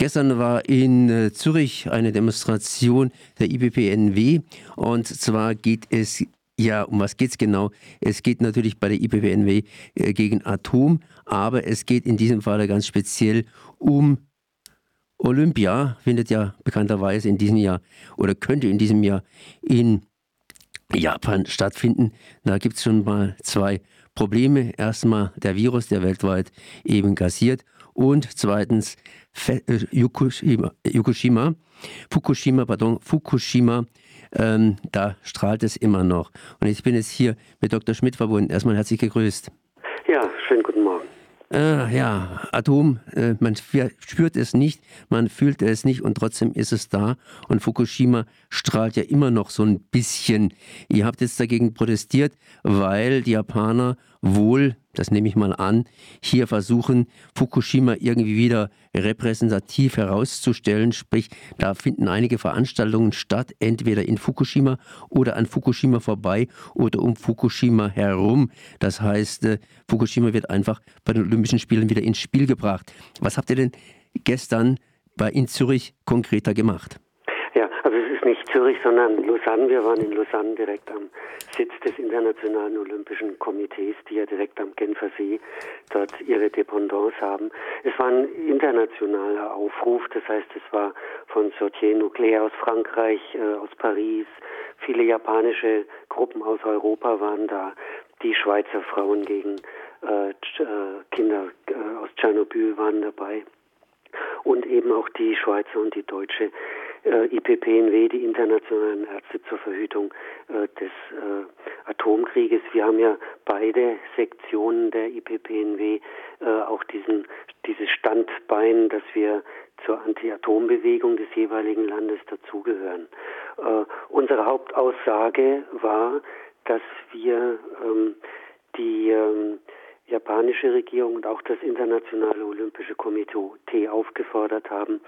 Gestern war in äh, Zürich eine Demonstration der IPPNW und zwar geht es ja, um was geht es genau? Es geht natürlich bei der IPPNW äh, gegen Atom, aber es geht in diesem Fall ganz speziell um Olympia, findet ja bekannterweise in diesem Jahr oder könnte in diesem Jahr in Japan stattfinden. Da gibt es schon mal zwei Probleme. Erstmal der Virus, der weltweit eben gassiert und zweitens Fukushima, Fukushima, Fukushima, pardon, Fukushima, ähm, da strahlt es immer noch. Und ich bin jetzt hier mit Dr. Schmidt verbunden. Erstmal herzlich gegrüßt. Ja, schönen guten Morgen. Äh, ja, Atom, äh, man spürt es nicht, man fühlt es nicht und trotzdem ist es da. Und Fukushima strahlt ja immer noch so ein bisschen. Ihr habt jetzt dagegen protestiert, weil die Japaner wohl, das nehme ich mal an, hier versuchen, Fukushima irgendwie wieder repräsentativ herauszustellen. Sprich, da finden einige Veranstaltungen statt, entweder in Fukushima oder an Fukushima vorbei oder um Fukushima herum. Das heißt, äh, Fukushima wird einfach bei den Olympischen Spielen wieder ins Spiel gebracht. Was habt ihr denn gestern bei in Zürich konkreter gemacht? Nicht Zürich, sondern Lausanne. Wir waren in Lausanne direkt am Sitz des Internationalen Olympischen Komitees, die ja direkt am Genfer See dort ihre Dependance haben. Es war ein internationaler Aufruf, das heißt, es war von Sortier Nucléaire aus Frankreich, äh, aus Paris, viele japanische Gruppen aus Europa waren da, die Schweizer Frauen gegen äh, äh Kinder äh, aus Tschernobyl waren dabei. Und eben auch die Schweizer und die deutsche IPPNW, die internationalen Ärzte zur Verhütung äh, des äh, Atomkrieges. Wir haben ja beide Sektionen der IPPNW äh, auch diesen, dieses Standbein, dass wir zur Anti-Atom-Bewegung des jeweiligen Landes dazugehören. Äh, unsere Hauptaussage war, dass wir ähm, die ähm, japanische Regierung und auch das Internationale Olympische Komitee aufgefordert haben,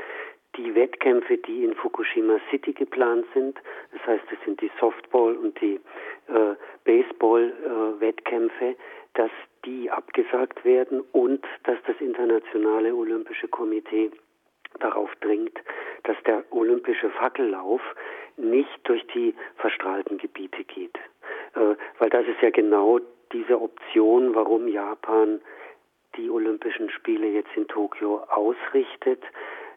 die Wettkämpfe, die in Fukushima City geplant sind, das heißt, es sind die Softball- und die äh, Baseball-Wettkämpfe, äh, dass die abgesagt werden und dass das Internationale Olympische Komitee darauf dringt, dass der olympische Fackellauf nicht durch die verstrahlten Gebiete geht. Äh, weil das ist ja genau diese Option, warum Japan die Olympischen Spiele jetzt in Tokio ausrichtet.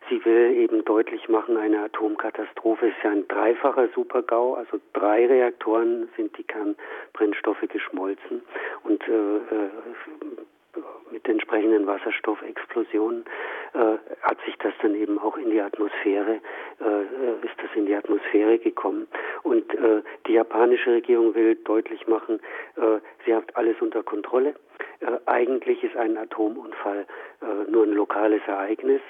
Sie will eben deutlich machen, eine Atomkatastrophe ist ja ein dreifacher Supergau, also drei Reaktoren sind die Kernbrennstoffe geschmolzen und äh, äh entsprechenden Wasserstoffexplosionen äh, hat sich das dann eben auch in die Atmosphäre, äh, ist das in die Atmosphäre gekommen. Und äh, die japanische Regierung will deutlich machen, äh, sie hat alles unter Kontrolle. Äh, eigentlich ist ein Atomunfall äh, nur ein lokales Ereignis.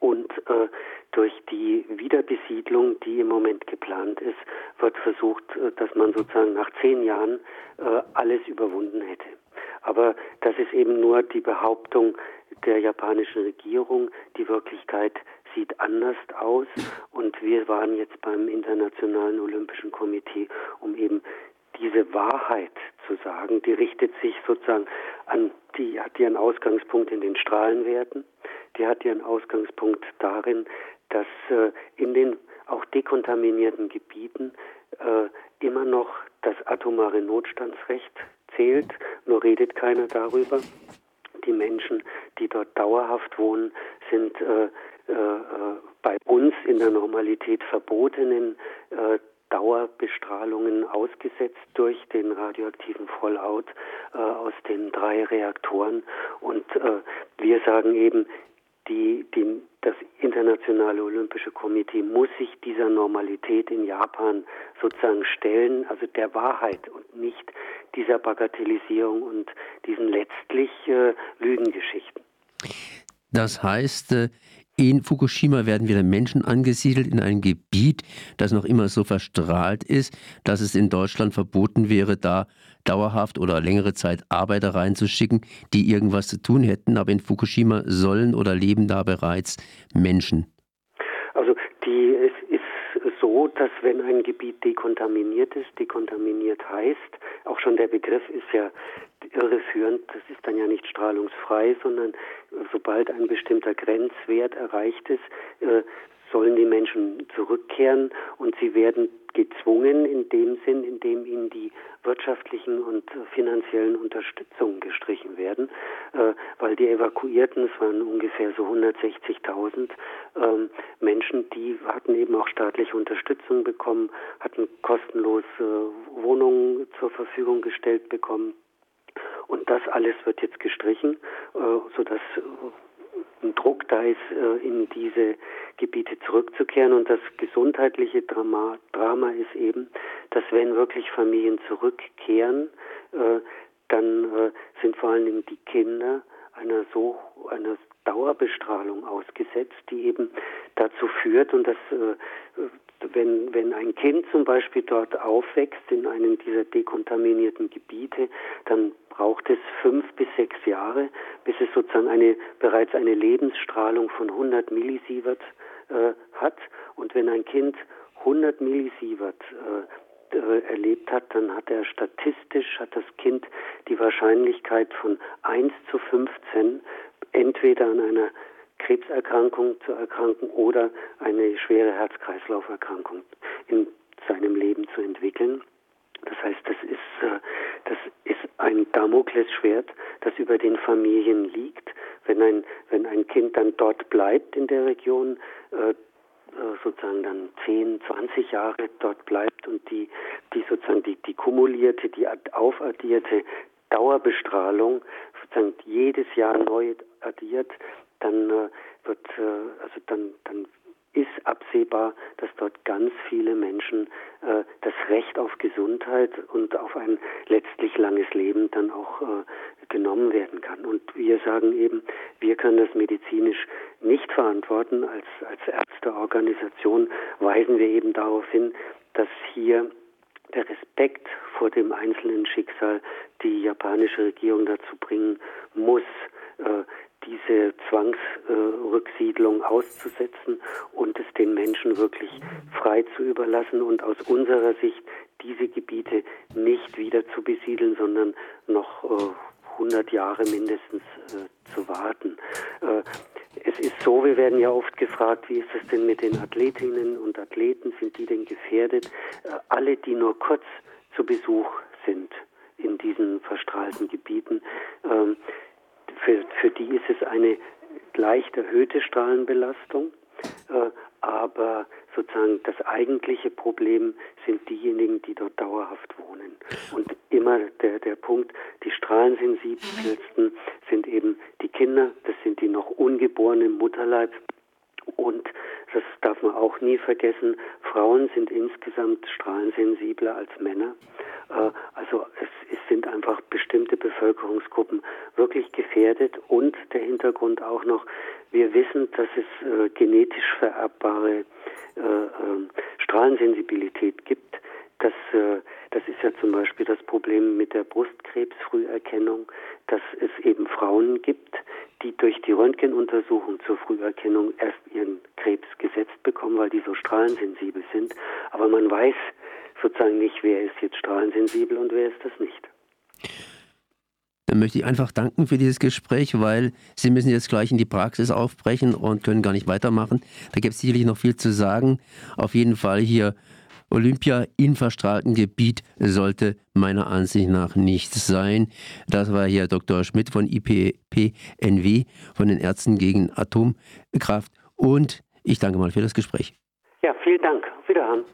Und äh, durch die Wiederbesiedlung, die im Moment geplant ist, wird versucht, dass man sozusagen nach zehn Jahren äh, alles überwunden hätte. Aber das ist eben nur die Behauptung der japanischen Regierung. Die Wirklichkeit sieht anders aus. Und wir waren jetzt beim Internationalen Olympischen Komitee, um eben diese Wahrheit zu sagen, die richtet sich sozusagen an, die hat ihren Ausgangspunkt in den Strahlenwerten, die hat ihren Ausgangspunkt darin, dass äh, in den auch dekontaminierten Gebieten äh, immer noch das atomare Notstandsrecht zählt, nur redet keiner darüber. Die Menschen, die dort dauerhaft wohnen, sind äh, äh, bei uns in der Normalität verbotenen äh, Dauerbestrahlungen ausgesetzt durch den radioaktiven Fallout äh, aus den drei Reaktoren. Und äh, wir sagen eben, die, die, das Internationale Olympische Komitee muss sich dieser Normalität in Japan sozusagen stellen, also der Wahrheit und nicht dieser Bagatellisierung und diesen letztlich äh, Lügengeschichten. Das heißt, äh, in Fukushima werden wieder Menschen angesiedelt in einem Gebiet, das noch immer so verstrahlt ist, dass es in Deutschland verboten wäre, da dauerhaft oder längere Zeit Arbeiter reinzuschicken, die irgendwas zu tun hätten. Aber in Fukushima sollen oder leben da bereits Menschen. Also die, es ist so, dass wenn ein Gebiet dekontaminiert ist, dekontaminiert heißt, auch schon der Begriff ist ja irreführend, das ist dann ja nicht strahlungsfrei, sondern sobald ein bestimmter Grenzwert erreicht ist, äh, sollen die Menschen zurückkehren und sie werden gezwungen in dem Sinn, in dem ihnen die wirtschaftlichen und finanziellen Unterstützungen gestrichen werden, äh, weil die Evakuierten, es waren ungefähr so 160.000 ähm, Menschen, die hatten eben auch staatliche Unterstützung bekommen, hatten kostenlos äh, Wohnungen zur Verfügung gestellt bekommen. Und das alles wird jetzt gestrichen, äh, sodass ein Druck da ist, äh, in diese Gebiete zurückzukehren. Und das gesundheitliche Drama, Drama ist eben, dass wenn wirklich Familien zurückkehren, äh, dann äh, sind vor allen Dingen die Kinder einer so einer Dauerbestrahlung ausgesetzt, die eben dazu führt und das wenn, wenn ein Kind zum Beispiel dort aufwächst in einem dieser dekontaminierten Gebiete, dann braucht es fünf bis sechs Jahre, bis es sozusagen eine, bereits eine Lebensstrahlung von 100 Millisievert äh, hat. Und wenn ein Kind 100 Millisievert äh, äh, erlebt hat, dann hat er statistisch, hat das Kind die Wahrscheinlichkeit von 1 zu 15 entweder an einer Krebserkrankung zu erkranken oder eine schwere Herz-Kreislauf-Erkrankung in seinem Leben zu entwickeln. Das heißt, das ist, äh, das ist ein Damoklesschwert, das über den Familien liegt. Wenn ein, wenn ein Kind dann dort bleibt in der Region, äh, äh sozusagen dann 10, 20 Jahre dort bleibt und die, die sozusagen die, die kumulierte, die aufaddierte Dauerbestrahlung sozusagen jedes Jahr neu addiert, dann äh, wird, äh, also dann, dann ist absehbar, dass dort ganz viele Menschen äh, das Recht auf Gesundheit und auf ein letztlich langes Leben dann auch äh, genommen werden kann. Und wir sagen eben, wir können das medizinisch nicht verantworten. Als, als Ärzteorganisation weisen wir eben darauf hin, dass hier der Respekt vor dem einzelnen Schicksal die japanische Regierung dazu bringen muss, äh, diese Zwangsrücksiedlung äh, auszusetzen und es den Menschen wirklich frei zu überlassen und aus unserer Sicht diese Gebiete nicht wieder zu besiedeln, sondern noch äh, 100 Jahre mindestens äh, zu warten. Äh, es ist so, wir werden ja oft gefragt, wie ist es denn mit den Athletinnen und Athleten, sind die denn gefährdet? Äh, alle, die nur kurz zu Besuch sind in diesen verstrahlten Gebieten, ähm, für, für die ist es eine leicht erhöhte Strahlenbelastung, äh, aber sozusagen das eigentliche Problem sind diejenigen, die dort dauerhaft wohnen. Und immer der, der Punkt, die strahlensensibelsten sind eben die Kinder, das sind die noch ungeborenen Mutterleib und das darf man auch nie vergessen, Frauen sind insgesamt strahlensensibler als Männer. Äh, also es, es, sind einfach bestimmte Bevölkerungsgruppen wirklich gefährdet und der Hintergrund auch noch, wir wissen, dass es äh, genetisch vererbbare äh, ähm, Strahlensensibilität gibt. Das, das ist ja zum Beispiel das Problem mit der Brustkrebsfrüherkennung, dass es eben Frauen gibt, die durch die Röntgenuntersuchung zur Früherkennung erst ihren Krebs gesetzt bekommen, weil die so strahlensensibel sind. Aber man weiß sozusagen nicht, wer ist jetzt strahlensensibel und wer ist das nicht. Dann möchte ich einfach danken für dieses Gespräch, weil Sie müssen jetzt gleich in die Praxis aufbrechen und können gar nicht weitermachen. Da gibt es sicherlich noch viel zu sagen. Auf jeden Fall hier Olympia in verstrahltem Gebiet sollte meiner Ansicht nach nicht sein. Das war hier Dr. Schmidt von IPPNW, von den Ärzten gegen Atomkraft. Und ich danke mal für das Gespräch. Ja, vielen Dank. Wiederhören.